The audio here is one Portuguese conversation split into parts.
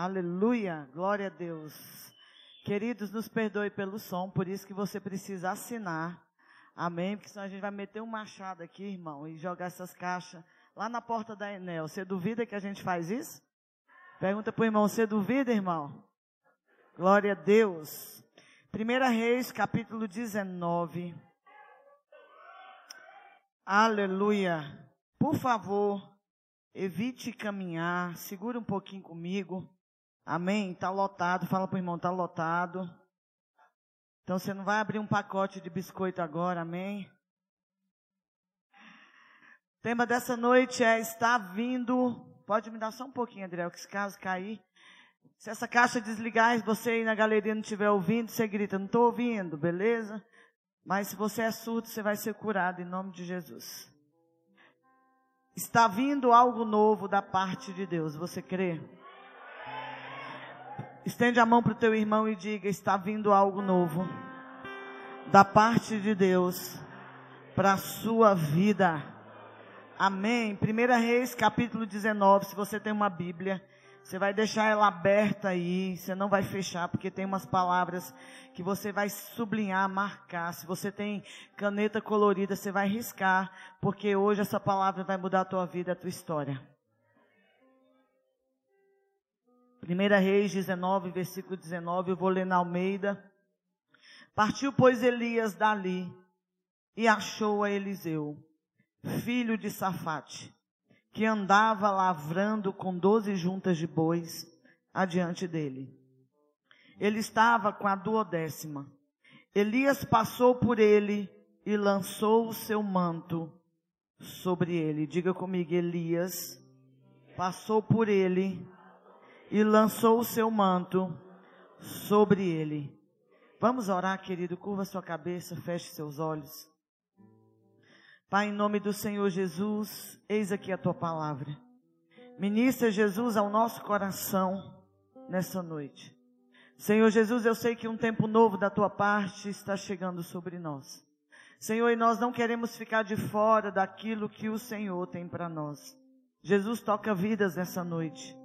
Aleluia, glória a Deus. Queridos, nos perdoe pelo som, por isso que você precisa assinar. Amém? Porque senão a gente vai meter um machado aqui, irmão, e jogar essas caixas lá na porta da Enel. Você duvida que a gente faz isso? Pergunta para o irmão, você duvida, irmão? Glória a Deus. 1 Reis, capítulo 19. Aleluia. Por favor, evite caminhar, segura um pouquinho comigo. Amém? Está lotado. Fala para o irmão, está lotado. Então você não vai abrir um pacote de biscoito agora, amém? O tema dessa noite é está vindo. Pode me dar só um pouquinho, Adriel, que se caso cair. Se essa caixa desligar e você aí na galeria não estiver ouvindo, você grita, não estou ouvindo, beleza? Mas se você é surdo, você vai ser curado em nome de Jesus. Está vindo algo novo da parte de Deus, você crê? Estende a mão para o teu irmão e diga: está vindo algo novo da parte de Deus para a sua vida. Amém. 1 Reis, capítulo 19. Se você tem uma Bíblia, você vai deixar ela aberta aí. Você não vai fechar, porque tem umas palavras que você vai sublinhar, marcar. Se você tem caneta colorida, você vai riscar, porque hoje essa palavra vai mudar a tua vida, a tua história. 1 Reis 19, versículo 19, eu vou ler na Almeida. Partiu, pois, Elias dali e achou a Eliseu, filho de Safate, que andava lavrando com doze juntas de bois adiante dele. Ele estava com a duodécima. Elias passou por ele e lançou o seu manto sobre ele. Diga comigo, Elias passou por ele e lançou o seu manto sobre ele. Vamos orar, querido. Curva sua cabeça, feche seus olhos. Pai, em nome do Senhor Jesus, eis aqui a tua palavra. Ministra Jesus ao nosso coração nessa noite. Senhor Jesus, eu sei que um tempo novo da tua parte está chegando sobre nós. Senhor, e nós não queremos ficar de fora daquilo que o Senhor tem para nós. Jesus toca vidas nessa noite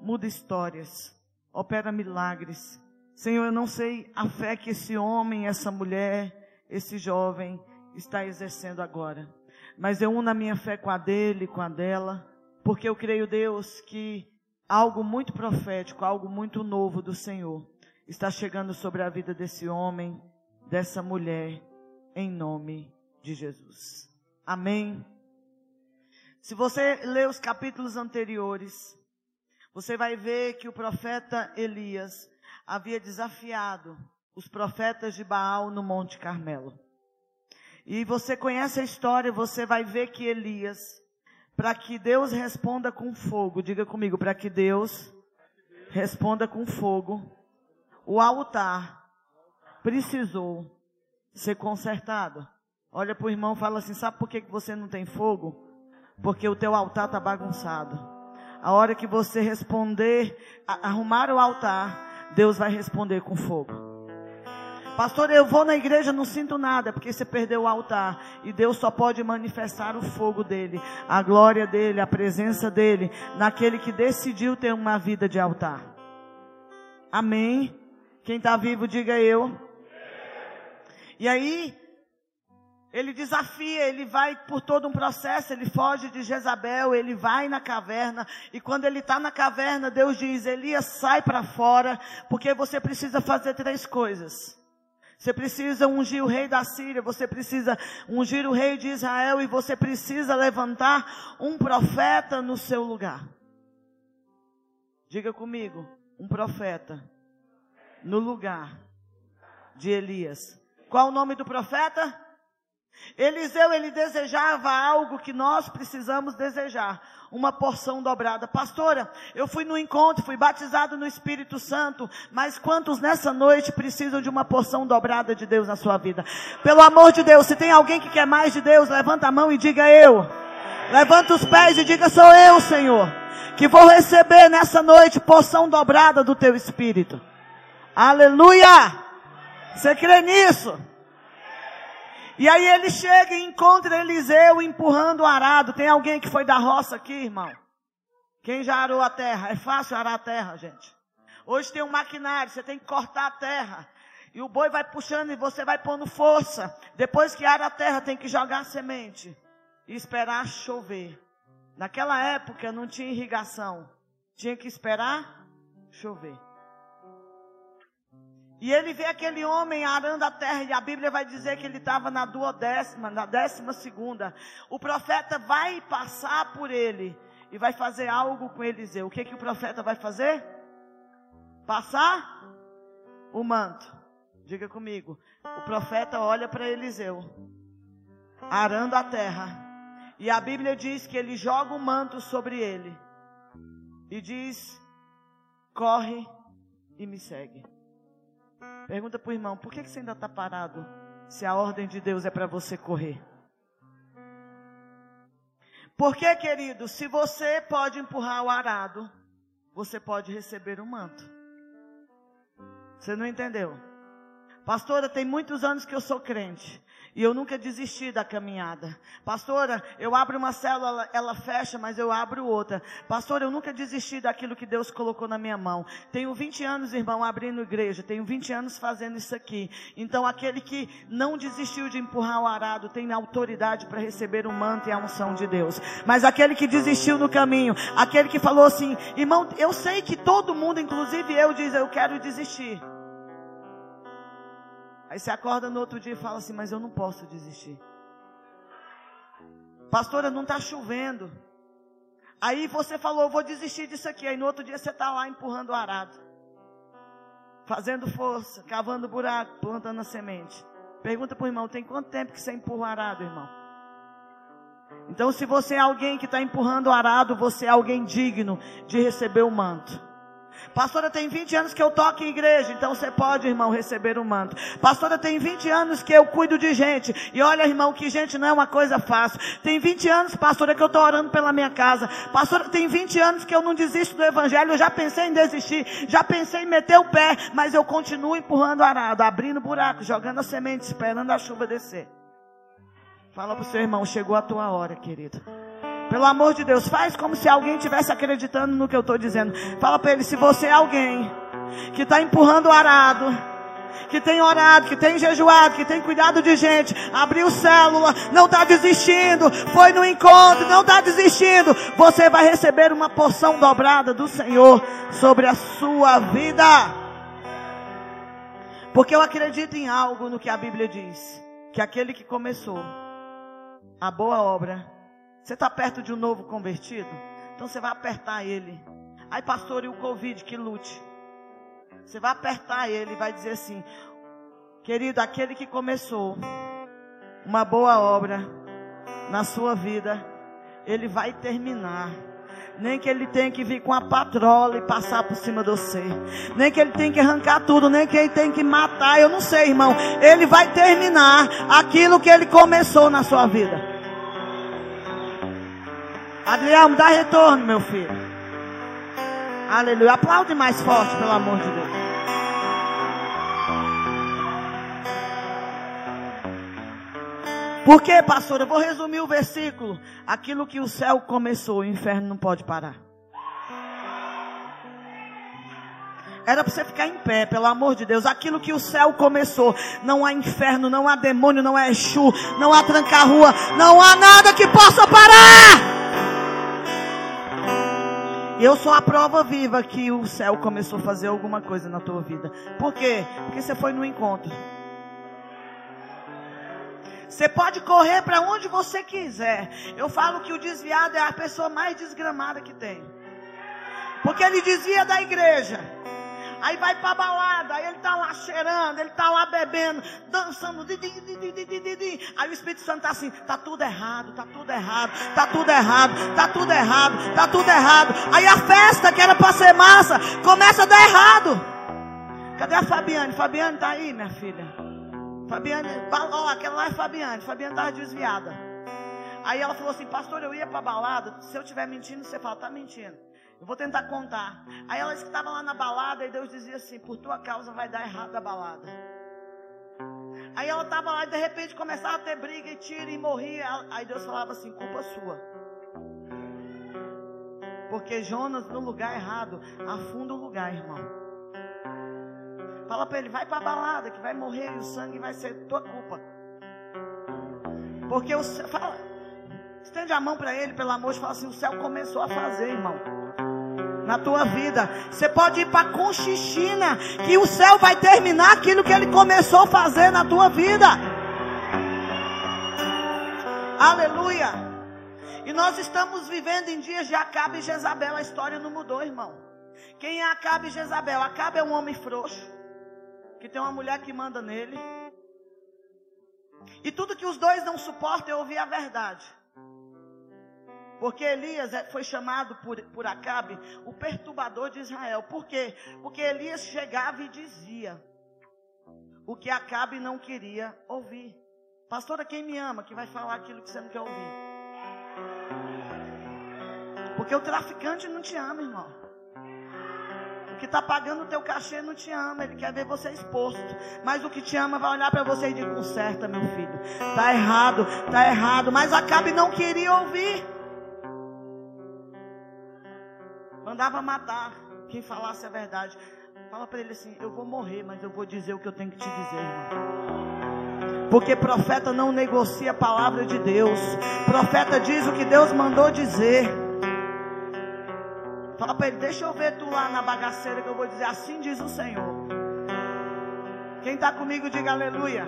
muda histórias, opera milagres. Senhor, eu não sei a fé que esse homem, essa mulher, esse jovem está exercendo agora. Mas eu uno a minha fé com a dele, com a dela, porque eu creio, Deus, que algo muito profético, algo muito novo do Senhor está chegando sobre a vida desse homem, dessa mulher, em nome de Jesus. Amém. Se você ler os capítulos anteriores, você vai ver que o profeta Elias havia desafiado os profetas de Baal no Monte Carmelo. E você conhece a história, você vai ver que Elias, para que Deus responda com fogo, diga comigo, para que Deus responda com fogo, o altar precisou ser consertado. Olha para o irmão e fala assim: sabe por que você não tem fogo? Porque o teu altar está bagunçado. A hora que você responder, arrumar o altar, Deus vai responder com fogo. Pastor, eu vou na igreja, não sinto nada, porque você perdeu o altar. E Deus só pode manifestar o fogo dele, a glória dele, a presença dele, naquele que decidiu ter uma vida de altar. Amém? Quem está vivo, diga eu. E aí, ele desafia, ele vai por todo um processo, ele foge de Jezabel, ele vai na caverna, e quando ele está na caverna, Deus diz: Elias, sai para fora, porque você precisa fazer três coisas. Você precisa ungir o rei da Síria, você precisa ungir o rei de Israel, e você precisa levantar um profeta no seu lugar. Diga comigo, um profeta no lugar de Elias. Qual o nome do profeta? Eliseu, ele desejava algo que nós precisamos desejar. Uma porção dobrada. Pastora, eu fui no encontro, fui batizado no Espírito Santo, mas quantos nessa noite precisam de uma porção dobrada de Deus na sua vida? Pelo amor de Deus, se tem alguém que quer mais de Deus, levanta a mão e diga eu. Levanta os pés e diga sou eu, Senhor, que vou receber nessa noite porção dobrada do teu Espírito. Aleluia! Você crê nisso? E aí ele chega e encontra Eliseu empurrando o arado. Tem alguém que foi da roça aqui, irmão? Quem já arou a terra? É fácil arar a terra, gente. Hoje tem um maquinário, você tem que cortar a terra. E o boi vai puxando e você vai pondo força. Depois que ara a terra, tem que jogar a semente e esperar chover. Naquela época não tinha irrigação. Tinha que esperar chover. E ele vê aquele homem arando a terra, e a Bíblia vai dizer que ele estava na duodécima, na décima segunda. O profeta vai passar por ele e vai fazer algo com Eliseu. O que, que o profeta vai fazer? Passar o manto. Diga comigo. O profeta olha para Eliseu, arando a terra. E a Bíblia diz que ele joga o manto sobre ele. E diz: corre e me segue. Pergunta para o irmão: por que, que você ainda está parado? Se a ordem de Deus é para você correr. Porque, querido, se você pode empurrar o arado, você pode receber o manto. Você não entendeu? Pastora, tem muitos anos que eu sou crente. E eu nunca desisti da caminhada. Pastora, eu abro uma célula, ela fecha, mas eu abro outra. Pastora, eu nunca desisti daquilo que Deus colocou na minha mão. Tenho 20 anos, irmão, abrindo igreja. Tenho 20 anos fazendo isso aqui. Então, aquele que não desistiu de empurrar o arado tem autoridade para receber o manto e a unção de Deus. Mas aquele que desistiu no caminho, aquele que falou assim, irmão, eu sei que todo mundo, inclusive eu, diz, eu quero desistir. Aí você acorda no outro dia e fala assim: Mas eu não posso desistir. Pastora, não está chovendo. Aí você falou: vou desistir disso aqui. Aí no outro dia você está lá empurrando o arado, fazendo força, cavando buraco, plantando a semente. Pergunta para o irmão: Tem quanto tempo que você empurra o arado, irmão? Então, se você é alguém que está empurrando o arado, você é alguém digno de receber o manto. Pastora, tem 20 anos que eu toco em igreja, então você pode, irmão, receber o um manto. Pastora, tem 20 anos que eu cuido de gente. E olha, irmão, que gente não é uma coisa fácil. Tem 20 anos, pastora, que eu estou orando pela minha casa. Pastora, tem 20 anos que eu não desisto do evangelho. Eu já pensei em desistir, já pensei em meter o pé, mas eu continuo empurrando o arado, abrindo buraco, jogando a semente, esperando a chuva descer. Fala para o seu irmão, chegou a tua hora, querido. Pelo amor de Deus, faz como se alguém estivesse acreditando no que eu estou dizendo. Fala para ele, se você é alguém que está empurrando o arado, que tem orado, que tem jejuado, que tem cuidado de gente, abriu célula, não está desistindo, foi no encontro, não está desistindo, você vai receber uma porção dobrada do Senhor sobre a sua vida. Porque eu acredito em algo no que a Bíblia diz: que aquele que começou a boa obra você está perto de um novo convertido? Então você vai apertar ele. Aí, pastor, e o Covid que lute? Você vai apertar ele e vai dizer assim: Querido, aquele que começou uma boa obra na sua vida, ele vai terminar. Nem que ele tenha que vir com a patrola e passar por cima de você. Nem que ele tenha que arrancar tudo, nem que ele tenha que matar, eu não sei, irmão. Ele vai terminar aquilo que ele começou na sua vida. Adriano, dá retorno, meu filho. Aleluia. Aplaude mais forte, pelo amor de Deus. Por quê, pastor? Eu vou resumir o versículo. Aquilo que o céu começou, o inferno não pode parar. Era para você ficar em pé, pelo amor de Deus. Aquilo que o céu começou. Não há inferno, não há demônio, não há Exu, não há trancar-rua, não há nada que possa parar. Eu sou a prova viva que o céu começou a fazer alguma coisa na tua vida. Por quê? Porque você foi no encontro. Você pode correr para onde você quiser. Eu falo que o desviado é a pessoa mais desgramada que tem. Porque ele desvia da igreja. Aí vai para balada, aí ele tá lá cheirando, ele tá lá bebendo, dançando. Aí o Espírito Santo tá assim, tá tudo errado, tá tudo errado, tá tudo errado, tá tudo errado, tá tudo errado. Aí a festa que era para ser massa começa a dar errado. Cadê a Fabiane? Fabiane tá aí, minha filha. Fabiane, ó, aquela lá é Fabiane. Fabiane tava desviada. Aí ela falou assim, pastor, eu ia para balada. Se eu estiver mentindo, você fala, tá mentindo. Eu vou tentar contar. Aí ela estava lá na balada e Deus dizia assim: Por tua causa vai dar errado a balada. Aí ela estava lá e de repente começava a ter briga e tiro e morria. Aí Deus falava assim: Culpa sua. Porque Jonas no lugar errado afunda o lugar, irmão. Fala para ele, vai para a balada, que vai morrer e o sangue vai ser tua culpa. Porque o fala, estende a mão para ele, pelo amor de Deus, fala assim: o céu começou a fazer, irmão. Na tua vida, você pode ir para Conchichina, que o céu vai terminar aquilo que ele começou a fazer na tua vida. Aleluia. E nós estamos vivendo em dias de Acabe e Jezabel. A história não mudou, irmão. Quem é Acabe e Jezabel? Acabe é um homem frouxo, que tem uma mulher que manda nele. E tudo que os dois não suportam é ouvir a verdade. Porque Elias é, foi chamado por, por Acabe o perturbador de Israel. Por quê? Porque Elias chegava e dizia o que Acabe não queria ouvir. Pastora, quem me ama, que vai falar aquilo que você não quer ouvir. Porque o traficante não te ama, irmão que está pagando o teu cachê não te ama, ele quer ver você exposto. Mas o que te ama vai olhar para você e dizer: conserta, meu filho. Está errado, está errado. Mas Acabe não queria ouvir. Mandava matar quem falasse a verdade. Fala para ele assim: eu vou morrer, mas eu vou dizer o que eu tenho que te dizer, irmão. Porque profeta não negocia a palavra de Deus. Profeta diz o que Deus mandou dizer. Fala para ele, deixa eu ver tu lá na bagaceira que eu vou dizer, assim diz o Senhor. Quem está comigo, diga aleluia.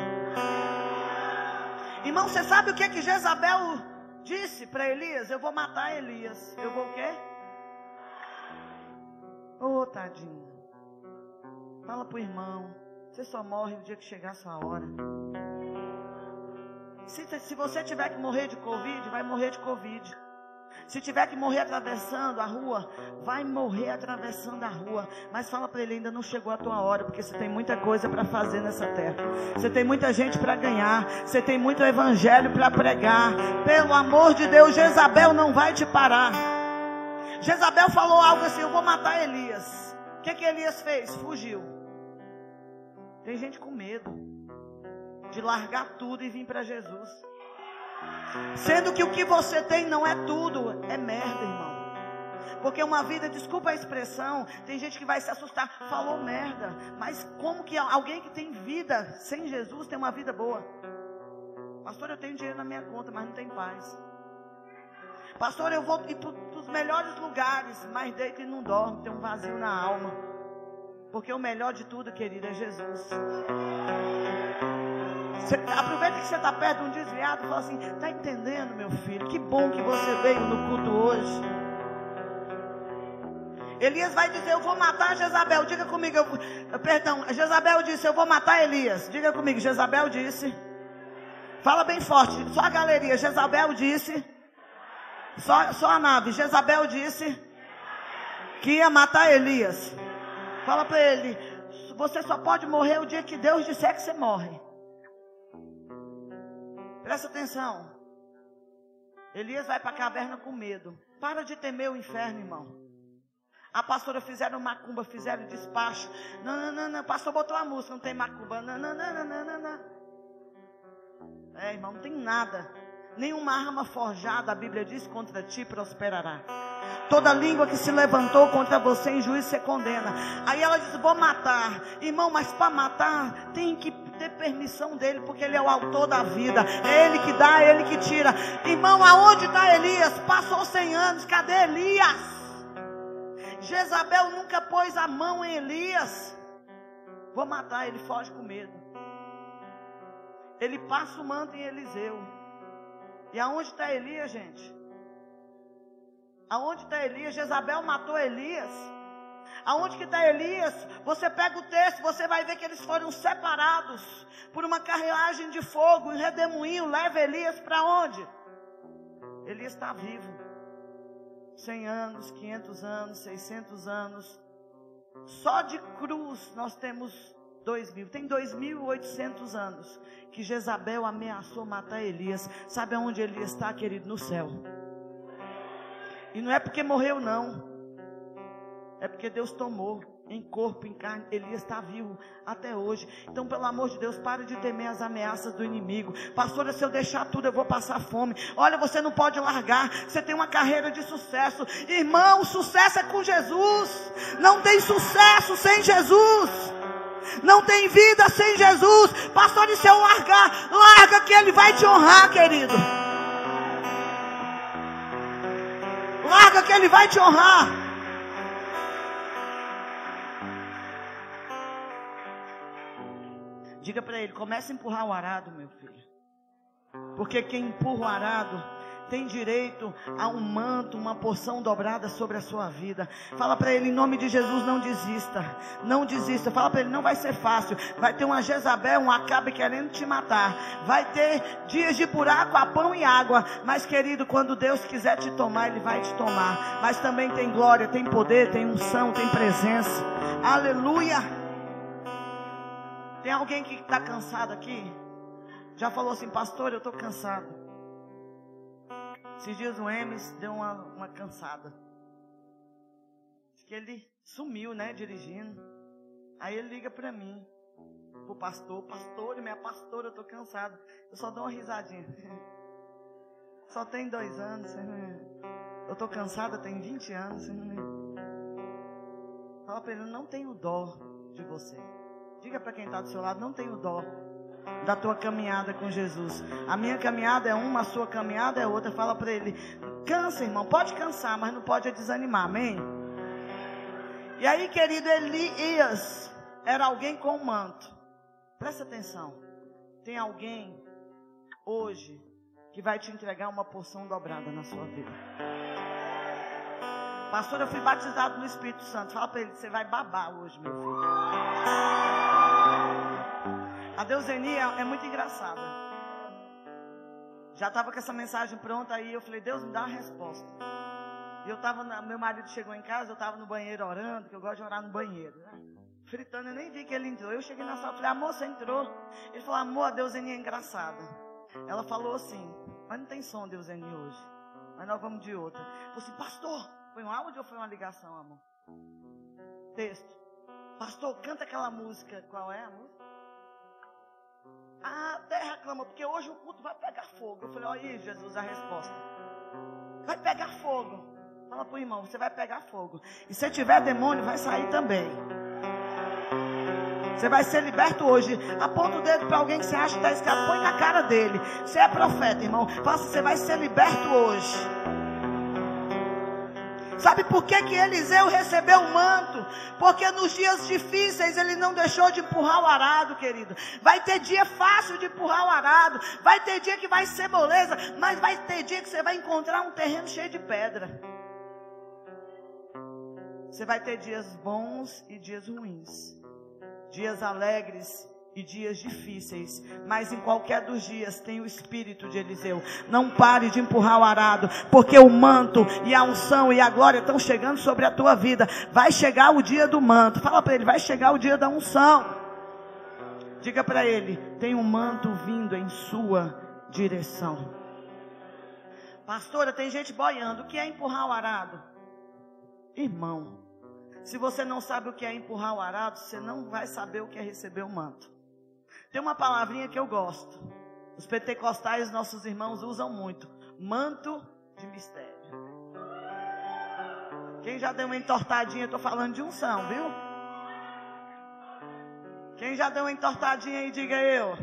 Irmão, você sabe o que que Jezabel disse para Elias? Eu vou matar Elias. Eu vou o quê? Ô, oh, tadinho. Fala pro irmão. Você só morre o dia que chegar a sua hora. Se, se você tiver que morrer de Covid, vai morrer de Covid. Se tiver que morrer atravessando a rua, vai morrer atravessando a rua. Mas fala para ele, ainda não chegou a tua hora, porque você tem muita coisa para fazer nessa terra. Você tem muita gente para ganhar. Você tem muito evangelho para pregar. Pelo amor de Deus, Jezabel não vai te parar. Jezabel falou algo assim: Eu vou matar Elias. O que, que Elias fez? Fugiu. Tem gente com medo de largar tudo e vir para Jesus. Sendo que o que você tem não é tudo, é merda, irmão. Porque uma vida, desculpa a expressão, tem gente que vai se assustar, falou merda. Mas como que alguém que tem vida sem Jesus tem uma vida boa? Pastor, eu tenho dinheiro na minha conta, mas não tem paz. Pastor, eu vou ir para os melhores lugares, mas deito e não dorme, tem um vazio na alma. Porque o melhor de tudo, querido, é Jesus. Você, aproveita que você está perto de um desviado e fala assim: está entendendo, meu filho? Que bom que você veio no culto hoje. Elias vai dizer: Eu vou matar Jezabel. Diga comigo, eu, perdão, Jezabel disse: Eu vou matar Elias. Diga comigo, Jezabel disse. Fala bem forte, só a galeria. Jezabel disse. Só, só a nave. Jezabel disse que ia matar Elias. Fala para ele: Você só pode morrer o dia que Deus disser que você morre. Presta atenção. Elias vai para a caverna com medo. Para de temer o inferno, irmão. A pastora fizeram macumba, fizeram despacho. Não, não, não, não. Pastor botou a música, não tem macumba. Não, não, não, não, não, não. É, irmão, não tem nada. Nenhuma arma forjada, a Bíblia diz, contra ti prosperará. Toda língua que se levantou contra você em juízo você condena. Aí ela diz: Vou matar. Irmão, mas para matar tem que ter permissão dele, porque ele é o autor da vida. É ele que dá, é ele que tira. Irmão, aonde está Elias? Passou 100 anos, cadê Elias? Jezabel nunca pôs a mão em Elias. Vou matar, ele foge com medo. Ele passa o manto em Eliseu. E aonde está Elias, gente? Aonde está Elias? Jezabel matou Elias. Aonde que está Elias? Você pega o texto, você vai ver que eles foram separados por uma carruagem de fogo, em redemoinho, leva Elias para onde? Elias está vivo. 100 anos, 500 anos, 600 anos. Só de cruz nós temos 2 mil. Tem 2.800 anos que Jezabel ameaçou matar Elias. Sabe aonde Elias está, querido? No céu. E não é porque morreu, não. É porque Deus tomou em corpo, em carne. Elias está vivo até hoje. Então, pelo amor de Deus, pare de temer as ameaças do inimigo. Pastora, se eu deixar tudo, eu vou passar fome. Olha, você não pode largar. Você tem uma carreira de sucesso. Irmão, sucesso é com Jesus. Não tem sucesso sem Jesus. Não tem vida sem Jesus. Pastor, e se eu largar? Larga que Ele vai te honrar, querido. Larga que Ele vai te honrar. Diga para ele, comece a empurrar o arado, meu filho. Porque quem empurra o arado tem direito a um manto, uma porção dobrada sobre a sua vida. Fala para ele, em nome de Jesus, não desista. Não desista. Fala para ele, não vai ser fácil. Vai ter uma Jezabel, um Acabe querendo te matar. Vai ter dias de buraco a pão e água. Mas, querido, quando Deus quiser te tomar, Ele vai te tomar. Mas também tem glória, tem poder, tem unção, tem presença. Aleluia. Tem alguém que está cansado aqui? Já falou assim, pastor, eu estou cansado. Esses dias o Emes deu uma, uma cansada. Diz que ele sumiu, né, dirigindo. Aí ele liga para mim, pro pastor, pastor, minha pastora, eu tô cansado. Eu só dou uma risadinha. Só tem dois anos. Eu tô cansada, tem 20 anos. Fala para ele, não tenho dó de você. Diga para quem está do seu lado, não tenho dó da tua caminhada com Jesus. A minha caminhada é uma, a sua caminhada é outra. Fala para ele: cansa, irmão, pode cansar, mas não pode desanimar, amém? E aí, querido Elias, era alguém com um manto. Presta atenção. Tem alguém hoje que vai te entregar uma porção dobrada na sua vida. Pastor, eu fui batizado no Espírito Santo. Fala para ele, você vai babar hoje, meu filho. A Deuseni é, é muito engraçada. Já estava com essa mensagem pronta aí, eu falei, Deus me dá uma resposta. E eu estava, meu marido chegou em casa, eu estava no banheiro orando, que eu gosto de orar no banheiro, né? Fritando, eu nem vi que ele entrou. Eu cheguei na sala, falei, a moça entrou. Ele falou, amor, a Deuseni é engraçada. Ela falou assim, mas não tem som, Deuseni, hoje. Mas nós vamos de outra. Falei assim, pastor, foi um áudio ou foi uma ligação, amor? Texto. Pastor, canta aquela música. Qual é a música? Ah, a terra clama, porque hoje o culto vai pegar fogo. Eu falei, olha aí, Jesus, a resposta. Vai pegar fogo. Fala para o irmão, você vai pegar fogo. E se tiver demônio, vai sair também. Você vai ser liberto hoje. Aponta o dedo para alguém que você acha que está escravo. Põe na cara dele. Você é profeta, irmão. Faça, você vai ser liberto hoje. Sabe por que, que Eliseu recebeu o manto? Porque nos dias difíceis ele não deixou de empurrar o arado, querido. Vai ter dia fácil de empurrar o arado. Vai ter dia que vai ser moleza. Mas vai ter dia que você vai encontrar um terreno cheio de pedra. Você vai ter dias bons e dias ruins. Dias alegres e dias difíceis, mas em qualquer dos dias tem o espírito de Eliseu. Não pare de empurrar o arado, porque o manto e a unção e a glória estão chegando sobre a tua vida. Vai chegar o dia do manto. Fala para ele, vai chegar o dia da unção. Diga para ele, tem um manto vindo em sua direção. Pastora, tem gente boiando. O que é empurrar o arado? Irmão, se você não sabe o que é empurrar o arado, você não vai saber o que é receber o manto. Tem uma palavrinha que eu gosto. Os pentecostais, nossos irmãos, usam muito: manto de mistério. Quem já deu uma entortadinha, estou falando de unção, viu? Quem já deu uma entortadinha aí, diga eu.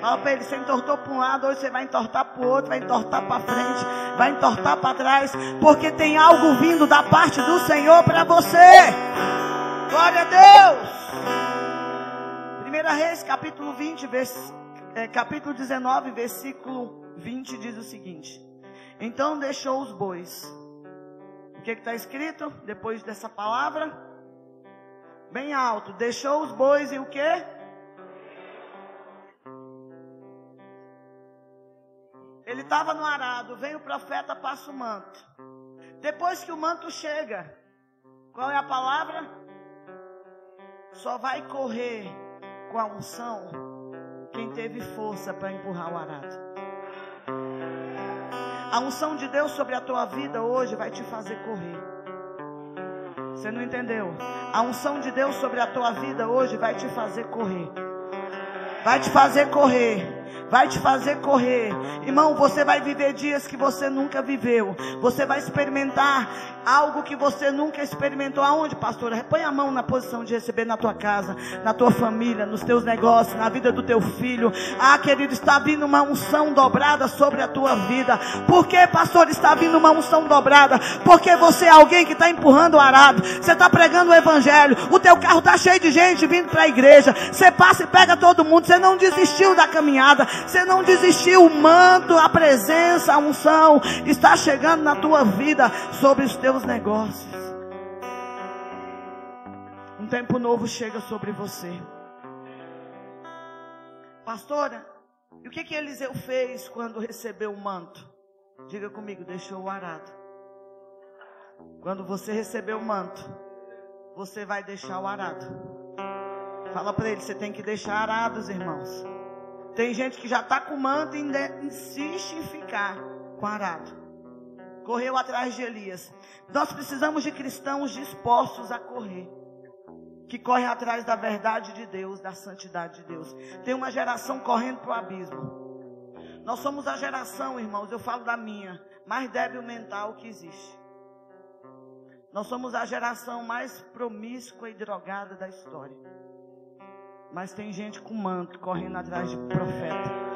Fala para ele, você entortou para um lado, hoje você vai entortar para o outro, vai entortar para frente, vai entortar para trás, porque tem algo vindo da parte do Senhor para você. Glória a Deus. 1 Reis, capítulo 20, vers, é, capítulo 19, versículo 20, diz o seguinte: Então deixou os bois. O que está escrito depois dessa palavra? Bem alto. Deixou os bois e o que? Ele estava no arado, vem o profeta, passa o manto. Depois que o manto chega, qual é a palavra? Só vai correr com a unção quem teve força para empurrar o arado. A unção de Deus sobre a tua vida hoje vai te fazer correr. Você não entendeu? A unção de Deus sobre a tua vida hoje vai te fazer correr. Vai te fazer correr. vai te fazer correr. Irmão, você vai viver dias que você nunca viveu. Você vai experimentar algo que você nunca experimentou. Aonde, pastora? Põe a mão na posição de receber na tua casa, na tua família, nos teus negócios, na vida do teu filho. Ah, querido, está vindo uma unção dobrada sobre a tua vida. Por que, pastor, está vindo uma unção dobrada? Porque você é alguém que está empurrando o arado. Você está pregando o evangelho. O teu carro está cheio de gente vindo para a igreja. Você passa e pega todo mundo. Você não desistiu da caminhada. Você não desistiu. O manto, a presença, a unção está chegando na tua vida sobre os teus negócios. Um tempo novo chega sobre você. Pastora, e o que que Eliseu fez quando recebeu o manto? Diga comigo, deixou o arado. Quando você receber o manto, você vai deixar o arado. Fala para ele, você tem que deixar arados, irmãos. Tem gente que já está com manto e insiste em ficar com arado. Correu atrás de Elias. Nós precisamos de cristãos dispostos a correr. Que correm atrás da verdade de Deus, da santidade de Deus. Tem uma geração correndo para o abismo. Nós somos a geração, irmãos, eu falo da minha, mais débil mental que existe. Nós somos a geração mais promíscua e drogada da história. Mas tem gente com manto correndo atrás de profeta.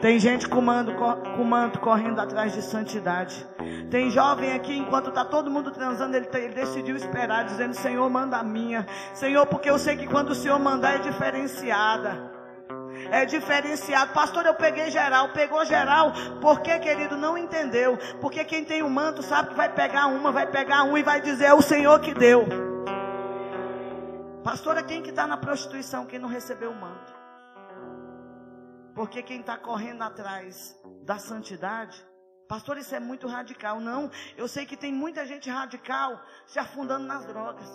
Tem gente com manto, com manto correndo atrás de santidade. Tem jovem aqui, enquanto está todo mundo transando, ele, ele, decidiu esperar, dizendo: Senhor, manda a minha. Senhor, porque eu sei que quando o Senhor mandar é diferenciada. É diferenciado. Pastor, eu peguei geral. Pegou geral. Porque, querido, não entendeu. Porque quem tem o um manto sabe que vai pegar uma, vai pegar um e vai dizer: É o Senhor que deu. Pastor, é quem que está na prostituição, quem não recebeu o manto. Porque quem está correndo atrás da santidade, pastor, isso é muito radical. Não, eu sei que tem muita gente radical se afundando nas drogas.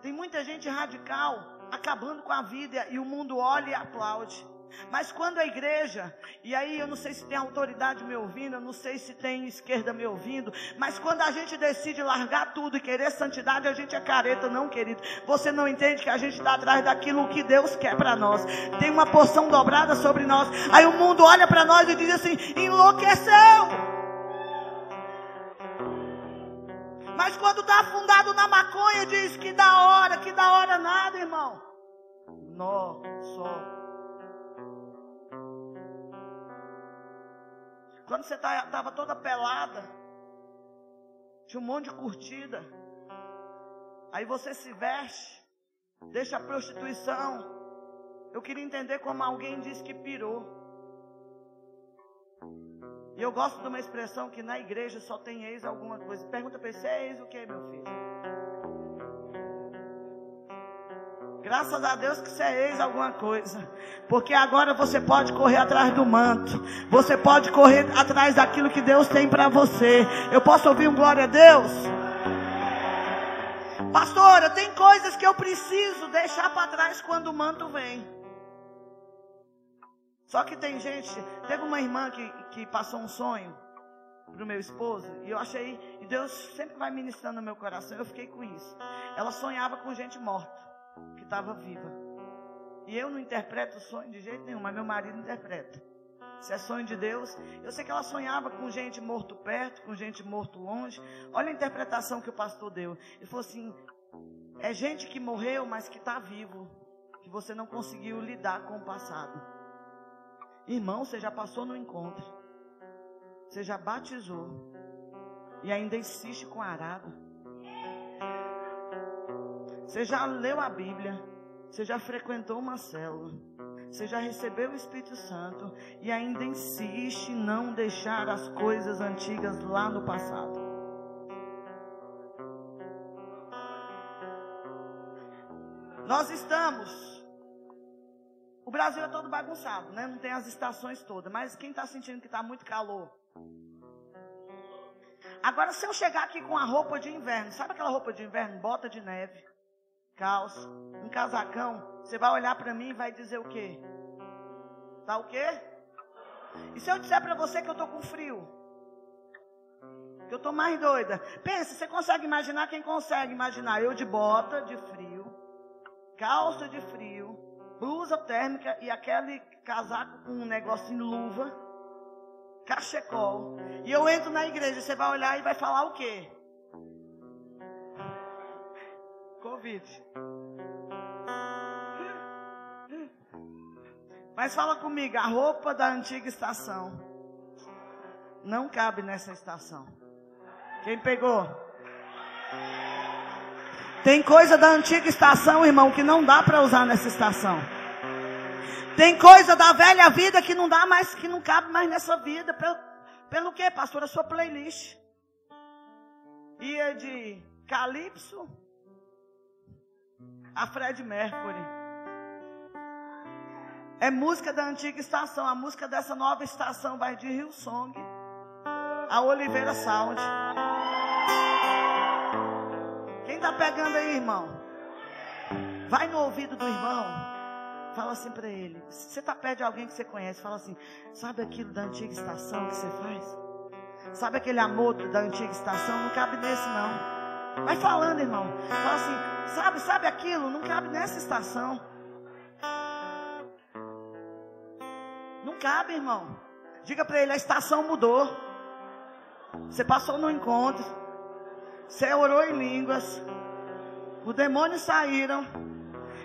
Tem muita gente radical acabando com a vida e o mundo olha e aplaude. Mas quando a igreja, e aí eu não sei se tem autoridade me ouvindo, eu não sei se tem esquerda me ouvindo, mas quando a gente decide largar tudo e querer santidade, a gente é careta, não, querido. Você não entende que a gente está atrás daquilo que Deus quer para nós. Tem uma porção dobrada sobre nós. Aí o mundo olha para nós e diz assim: enlouqueceu. Mas quando está afundado na maconha, diz que da hora, que da hora nada, irmão. Nó, só. Quando você estava tá, toda pelada, tinha um monte de curtida. Aí você se veste, deixa a prostituição. Eu queria entender como alguém disse que pirou. E eu gosto de uma expressão que na igreja só tem ex alguma coisa. Pergunta para ele, você é ex o que, meu filho? Graças a Deus que você é ex alguma coisa. Porque agora você pode correr atrás do manto. Você pode correr atrás daquilo que Deus tem para você. Eu posso ouvir um glória a Deus? Pastora, tem coisas que eu preciso deixar para trás quando o manto vem. Só que tem gente, teve uma irmã que, que passou um sonho para o meu esposo, e eu achei, e Deus sempre vai ministrando no meu coração, eu fiquei com isso. Ela sonhava com gente morta que estava viva. E eu não interpreto o sonho de jeito nenhum, mas meu marido interpreta. Se é sonho de Deus, eu sei que ela sonhava com gente morto perto, com gente morto longe. Olha a interpretação que o pastor deu. Ele falou assim: é gente que morreu, mas que está vivo, que você não conseguiu lidar com o passado. Irmão, você já passou no encontro, você já batizou e ainda insiste com arado. Você já leu a Bíblia, você já frequentou uma célula, você já recebeu o Espírito Santo e ainda insiste em não deixar as coisas antigas lá no passado. Nós estamos. O Brasil é todo bagunçado, né? Não tem as estações todas. Mas quem está sentindo que está muito calor? Agora, se eu chegar aqui com a roupa de inverno, sabe aquela roupa de inverno? Bota de neve, calça, um casacão, você vai olhar para mim e vai dizer o quê? Tá o quê? E se eu disser para você que eu tô com frio? Que eu tô mais doida. Pensa, você consegue imaginar quem consegue imaginar? Eu de bota de frio, calça de frio, blusa térmica e aquele casaco com um negócio em luva, cachecol. E eu entro na igreja, você vai olhar e vai falar o quê? Covid. Mas fala comigo, a roupa da antiga estação não cabe nessa estação. Quem pegou? Tem coisa da antiga estação, irmão, que não dá para usar nessa estação. Tem coisa da velha vida que não dá mais, que não cabe mais nessa vida. Pelo, pelo que, pastor? A sua playlist. Ia de Calypso a Fred Mercury. É música da antiga estação. A música dessa nova estação vai de Rio Song a Oliveira Sound. Quem está pegando aí, irmão? Vai no ouvido do irmão. Fala assim para ele. Você está perto de alguém que você conhece, fala assim: Sabe aquilo da antiga estação que você faz? Sabe aquele amor da antiga estação? Não cabe nesse, não. Vai falando, irmão. Fala assim: Sabe, sabe aquilo? Não cabe nessa estação. Não cabe, irmão. Diga para ele: a estação mudou. Você passou no encontro. Você orou em línguas. Os demônios saíram.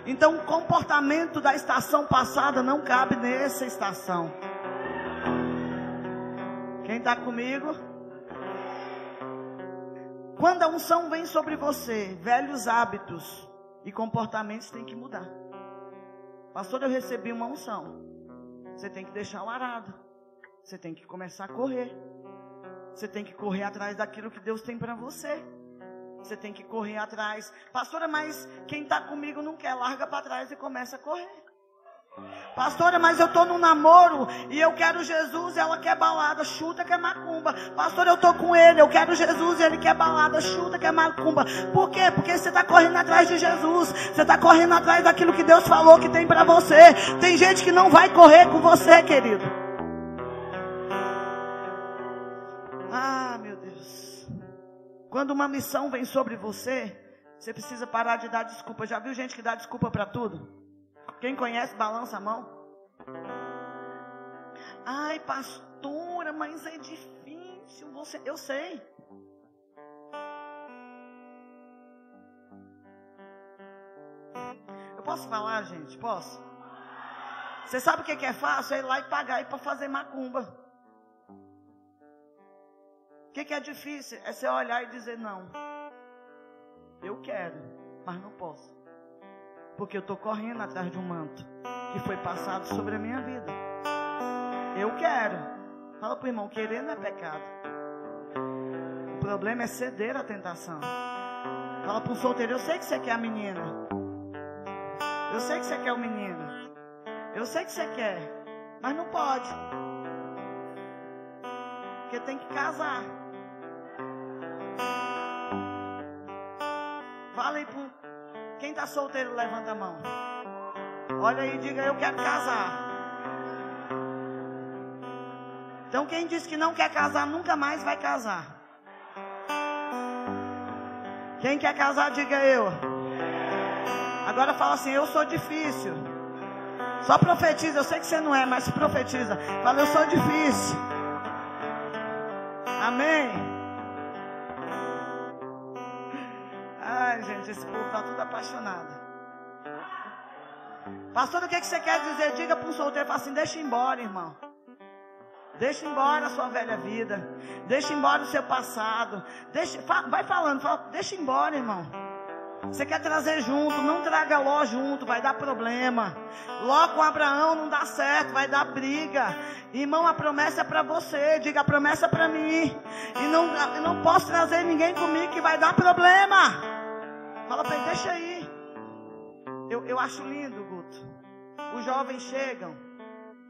Então o comportamento da estação passada não cabe nessa estação. Quem está comigo? Quando a unção vem sobre você, velhos hábitos e comportamentos têm que mudar. Pastor, eu recebi uma unção. Você tem que deixar o arado. Você tem que começar a correr. Você tem que correr atrás daquilo que Deus tem para você. Você tem que correr atrás. Pastora, mas quem está comigo não quer. Larga para trás e começa a correr. Pastora, mas eu estou no namoro e eu quero Jesus, ela quer balada, chuta que é macumba. Pastora, eu estou com ele, eu quero Jesus, ele quer balada, chuta que é macumba. Por quê? Porque você está correndo atrás de Jesus, você está correndo atrás daquilo que Deus falou que tem para você. Tem gente que não vai correr com você, querido. Quando uma missão vem sobre você, você precisa parar de dar desculpa. Já viu gente que dá desculpa para tudo? Quem conhece, balança a mão. Ai, pastora, mas é difícil. Você, eu sei. Eu posso falar, gente? Posso? Você sabe o que é fácil? É ir lá e pagar para fazer macumba que, que é difícil? É você olhar e dizer: não, eu quero, mas não posso. Porque eu estou correndo atrás de um manto que foi passado sobre a minha vida. Eu quero. Fala para o irmão: querer não é pecado. O problema é ceder à tentação. Fala para o solteiro: eu sei que você quer a menina. Eu sei que você quer o menino. Eu sei que você quer, mas não pode. Porque tem que casar. Fala aí pro. Quem está solteiro, levanta a mão. Olha aí, diga eu quero casar. Então quem diz que não quer casar nunca mais vai casar. Quem quer casar, diga eu. Agora fala assim, eu sou difícil. Só profetiza, eu sei que você não é, mas profetiza. Fala, eu sou difícil. Amém. Gente, esse povo está tudo apaixonado. Pastor, o que, que você quer dizer? Diga para um solteiro, fala assim, deixa embora, irmão. Deixa embora a sua velha vida. Deixa embora o seu passado. Deixa, vai falando, fala, deixa embora, irmão. Você quer trazer junto, não traga Ló junto, vai dar problema. Ló com Abraão não dá certo, vai dar briga. Irmão, a promessa é para você, diga a promessa é para mim. E não, não posso trazer ninguém comigo que vai dar problema. Fala para ele, deixa aí. Eu, eu acho lindo, Guto. Os jovens chegam,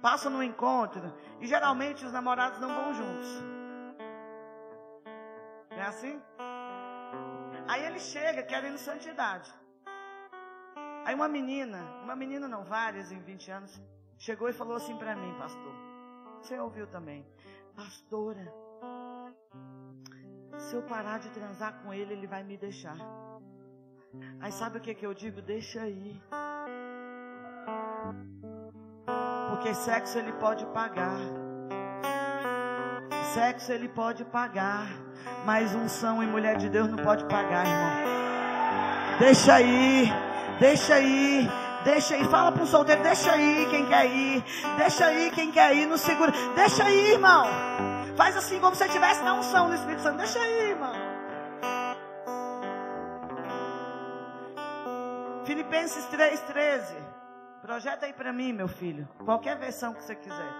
passam no encontro, e geralmente os namorados não vão juntos. Não é assim? Aí ele chega querendo santidade. Aí uma menina, uma menina não, várias em 20 anos, chegou e falou assim para mim, pastor. Você ouviu também. Pastora, se eu parar de transar com ele, ele vai me deixar. Aí sabe o que, que eu digo? Deixa aí. Porque sexo ele pode pagar. Sexo ele pode pagar. Mas unção em mulher de Deus não pode pagar, irmão. Deixa aí. Deixa aí. Deixa aí, fala para um solteiro, deixa aí quem quer ir, deixa aí quem quer ir, não segura, deixa aí, irmão. Faz assim como se tivesse na unção do Espírito Santo, deixa aí, irmão. Filipenses 3,13. Projeta aí para mim, meu filho. Qualquer versão que você quiser.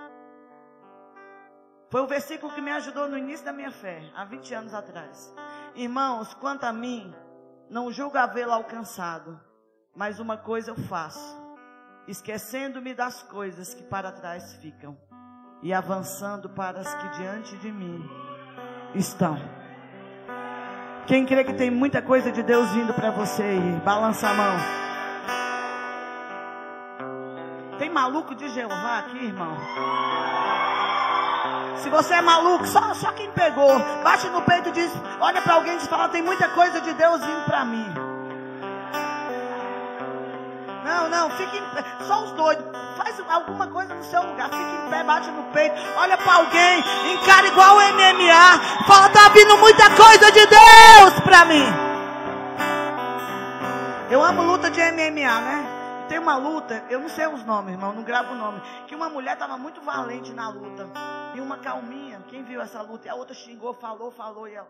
Foi o versículo que me ajudou no início da minha fé, há 20 anos atrás. Irmãos, quanto a mim, não julgo havê-lo alcançado, mas uma coisa eu faço, esquecendo-me das coisas que para trás ficam e avançando para as que diante de mim estão. Quem crê que tem muita coisa de Deus vindo para você aí, balança a mão. Tem maluco de Jeová aqui, irmão? Se você é maluco, só, só quem pegou, bate no peito e diz: Olha para alguém e fala: Tem muita coisa de Deus vindo para mim. Não, não, fique em pé. Só os doidos. Faz alguma coisa no seu lugar. Fique em pé, bate no peito. Olha para alguém. Encara igual o MMA. Fala, tá vindo muita coisa de Deus para mim. Eu amo luta de MMA, né? Tem uma luta, eu não sei os nomes, irmão, não gravo o nome. Que uma mulher estava muito valente na luta. E uma calminha. Quem viu essa luta? E a outra xingou, falou, falou. E ela.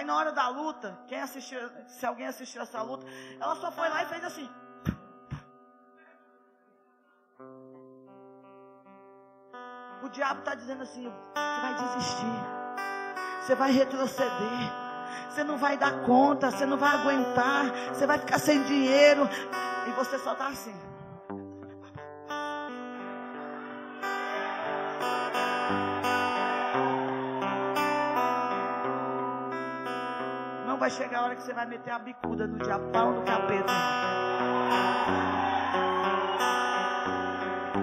Aí na hora da luta, quem assistiu, se alguém assistiu essa luta, ela só foi lá e fez assim. O diabo está dizendo assim: você vai desistir, você vai retroceder, você não vai dar conta, você não vai aguentar, você vai ficar sem dinheiro, e você só está assim. Vai chegar a hora que você vai meter a bicuda no diabão do capeta.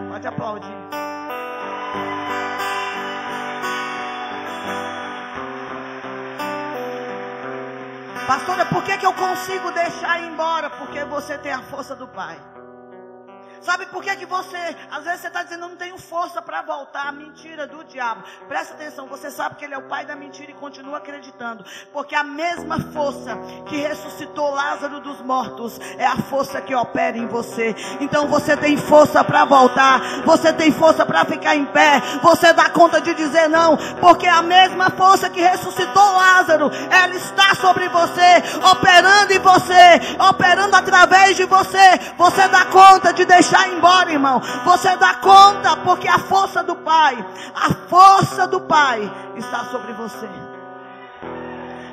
Pode aplaudir. Pastora, por que, que eu consigo deixar ir embora? Porque você tem a força do Pai. Sabe por que, que você, às vezes você está dizendo, eu não tenho força para voltar. Mentira do diabo. Presta atenção, você sabe que ele é o pai da mentira e continua acreditando. Porque a mesma força que ressuscitou Lázaro dos mortos é a força que opera em você. Então você tem força para voltar. Você tem força para ficar em pé. Você dá conta de dizer não. Porque a mesma força que ressuscitou Lázaro, ela está sobre você, operando em você, operando através de você. Você dá conta de deixar deixar embora, irmão. Você dá conta, porque a força do Pai, a força do Pai está sobre você.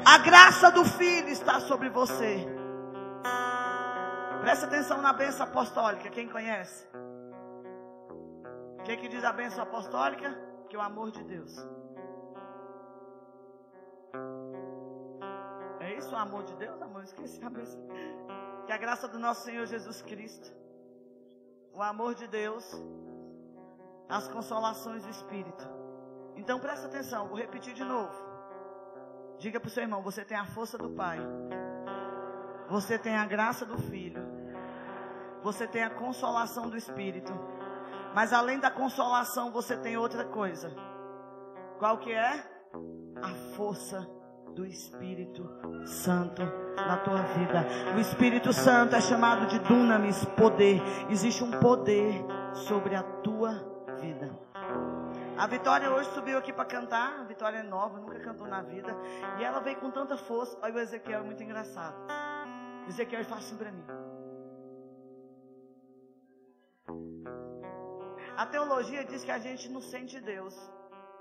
A graça do Filho está sobre você. Presta atenção na bênção apostólica. Quem conhece? O que, que diz a bênção apostólica? Que é o amor de Deus. É isso o amor de Deus? Amor, esqueci a bênção. Que a graça do nosso Senhor Jesus Cristo o amor de Deus, as consolações do Espírito. Então presta atenção, vou repetir de novo. Diga para o seu irmão: você tem a força do Pai, você tem a graça do Filho, você tem a consolação do Espírito. Mas além da consolação, você tem outra coisa. Qual que é? A força do Espírito Santo na tua vida. O Espírito Santo é chamado de dunamis, poder. Existe um poder sobre a tua vida. A Vitória hoje subiu aqui para cantar. A Vitória é nova, nunca cantou na vida. E ela veio com tanta força. Olha o Ezequiel, é muito engraçado. Ezequiel fala assim para mim. A teologia diz que a gente não sente Deus.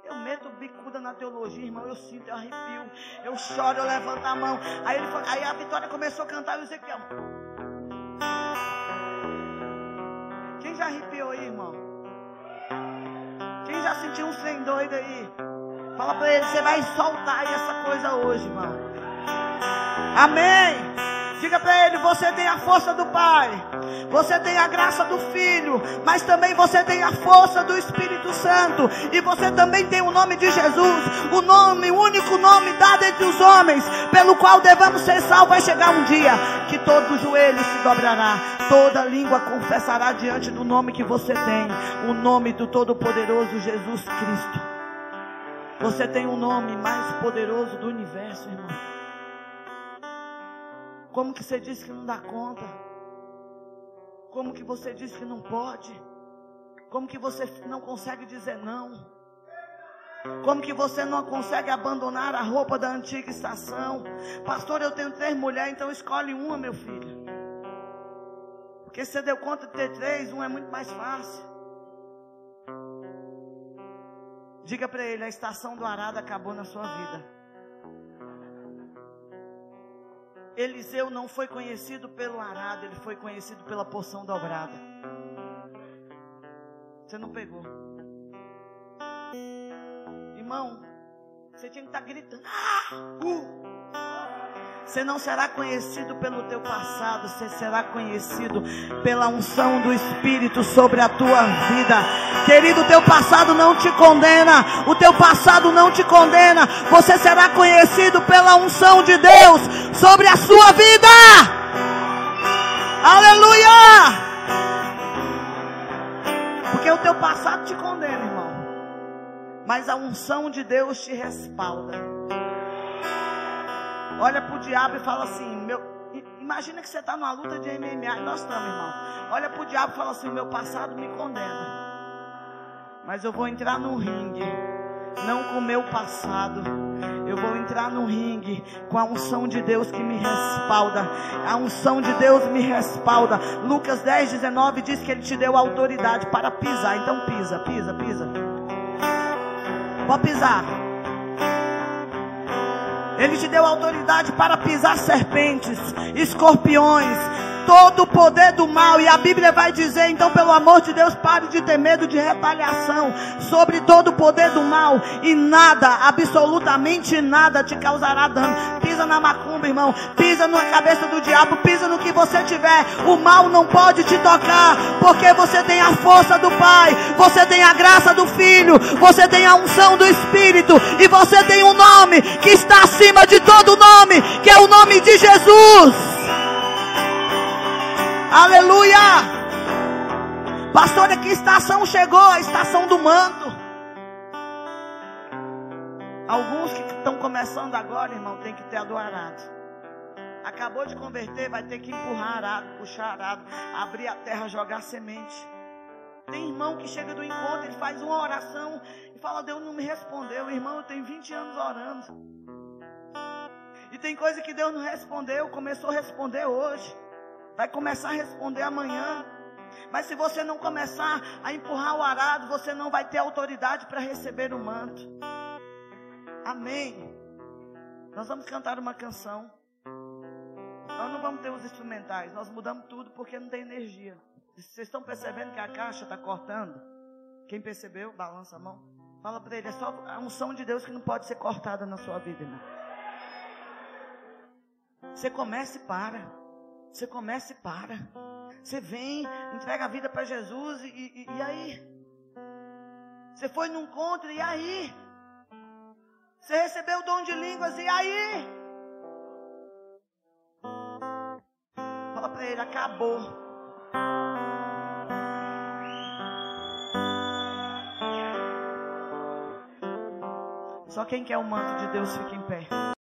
Eu meto bicuda na teologia, irmão. Eu sinto, eu arrepio. Eu choro, eu levanto a mão. Aí, ele, aí a Vitória começou a cantar e o Ezequiel. Quem já arrepiou aí, irmão? Quem já sentiu um trem doido aí? Fala pra ele, você vai soltar essa coisa hoje, irmão. Amém. Diga para ele: você tem a força do Pai, você tem a graça do Filho, mas também você tem a força do Espírito Santo, e você também tem o nome de Jesus, o nome, o único nome dado entre os homens, pelo qual devemos ser salvos. Vai chegar um dia que todo joelho se dobrará, toda língua confessará diante do nome que você tem, o nome do Todo-Poderoso Jesus Cristo. Você tem o nome mais poderoso do universo, irmão. Como que você diz que não dá conta? Como que você diz que não pode? Como que você não consegue dizer não? Como que você não consegue abandonar a roupa da antiga estação? Pastor, eu tenho três mulheres, então escolhe uma, meu filho. Porque você deu conta de ter três, um é muito mais fácil. Diga para ele, a estação do arado acabou na sua vida. Eliseu não foi conhecido pelo arado, ele foi conhecido pela porção dobrada. Você não pegou. Irmão, você tinha que estar gritando. Ah! Uh! Você não será conhecido pelo teu passado, você será conhecido pela unção do Espírito sobre a tua vida. Querido, o teu passado não te condena, o teu passado não te condena. Você será conhecido pela unção de Deus sobre a sua vida. Aleluia! Porque o teu passado te condena, irmão. Mas a unção de Deus te respalda olha para o diabo e fala assim: meu, imagina que você está numa luta de MMA, nós estamos, irmão. Olha para o diabo e fala assim: meu passado me condena. Mas eu vou entrar no ringue, não com o meu passado. Eu vou entrar no ringue com a unção de Deus que me respalda. A unção de Deus me respalda. Lucas 10, 19 diz que Ele te deu autoridade para pisar. Então pisa, pisa, pisa. Pode pisar. Ele te deu autoridade para pisar serpentes, escorpiões, todo o poder do mal. E a Bíblia vai dizer, então, pelo amor de Deus, pare de ter medo de retaliação sobre todo o poder do mal. E nada, absolutamente nada, te causará dano. Pisa na macumba, irmão. Pisa na cabeça do diabo. Pisa no que você tiver. O mal não pode te tocar, porque você tem a força do Pai, você tem a graça do Filho, você tem a unção do Espírito, e você tem um nome que está acima de todo nome, que é o nome de Jesus. Aleluia! Pastor, aqui estação chegou, a estação do manto. Alguns que estão começando agora, irmão, tem que ter a do arado. Acabou de converter, vai ter que empurrar arado, puxar arado, abrir a terra, jogar semente. Tem irmão que chega do encontro, ele faz uma oração e fala: Deus não me respondeu. Irmão, eu tenho 20 anos orando. E tem coisa que Deus não respondeu, começou a responder hoje. Vai começar a responder amanhã. Mas se você não começar a empurrar o arado, você não vai ter autoridade para receber o manto. Amém. Nós vamos cantar uma canção. Nós não vamos ter os instrumentais. Nós mudamos tudo porque não tem energia. Vocês estão percebendo que a caixa está cortando? Quem percebeu, balança a mão. Fala para ele, é só a unção de Deus que não pode ser cortada na sua vida, irmão. Você começa e para. Você começa e para. Você vem, entrega a vida para Jesus e, e, e aí? Você foi num encontro e aí? Você recebeu o dom de línguas e aí? Fala para ele, acabou. Só quem quer o manto de Deus fica em pé.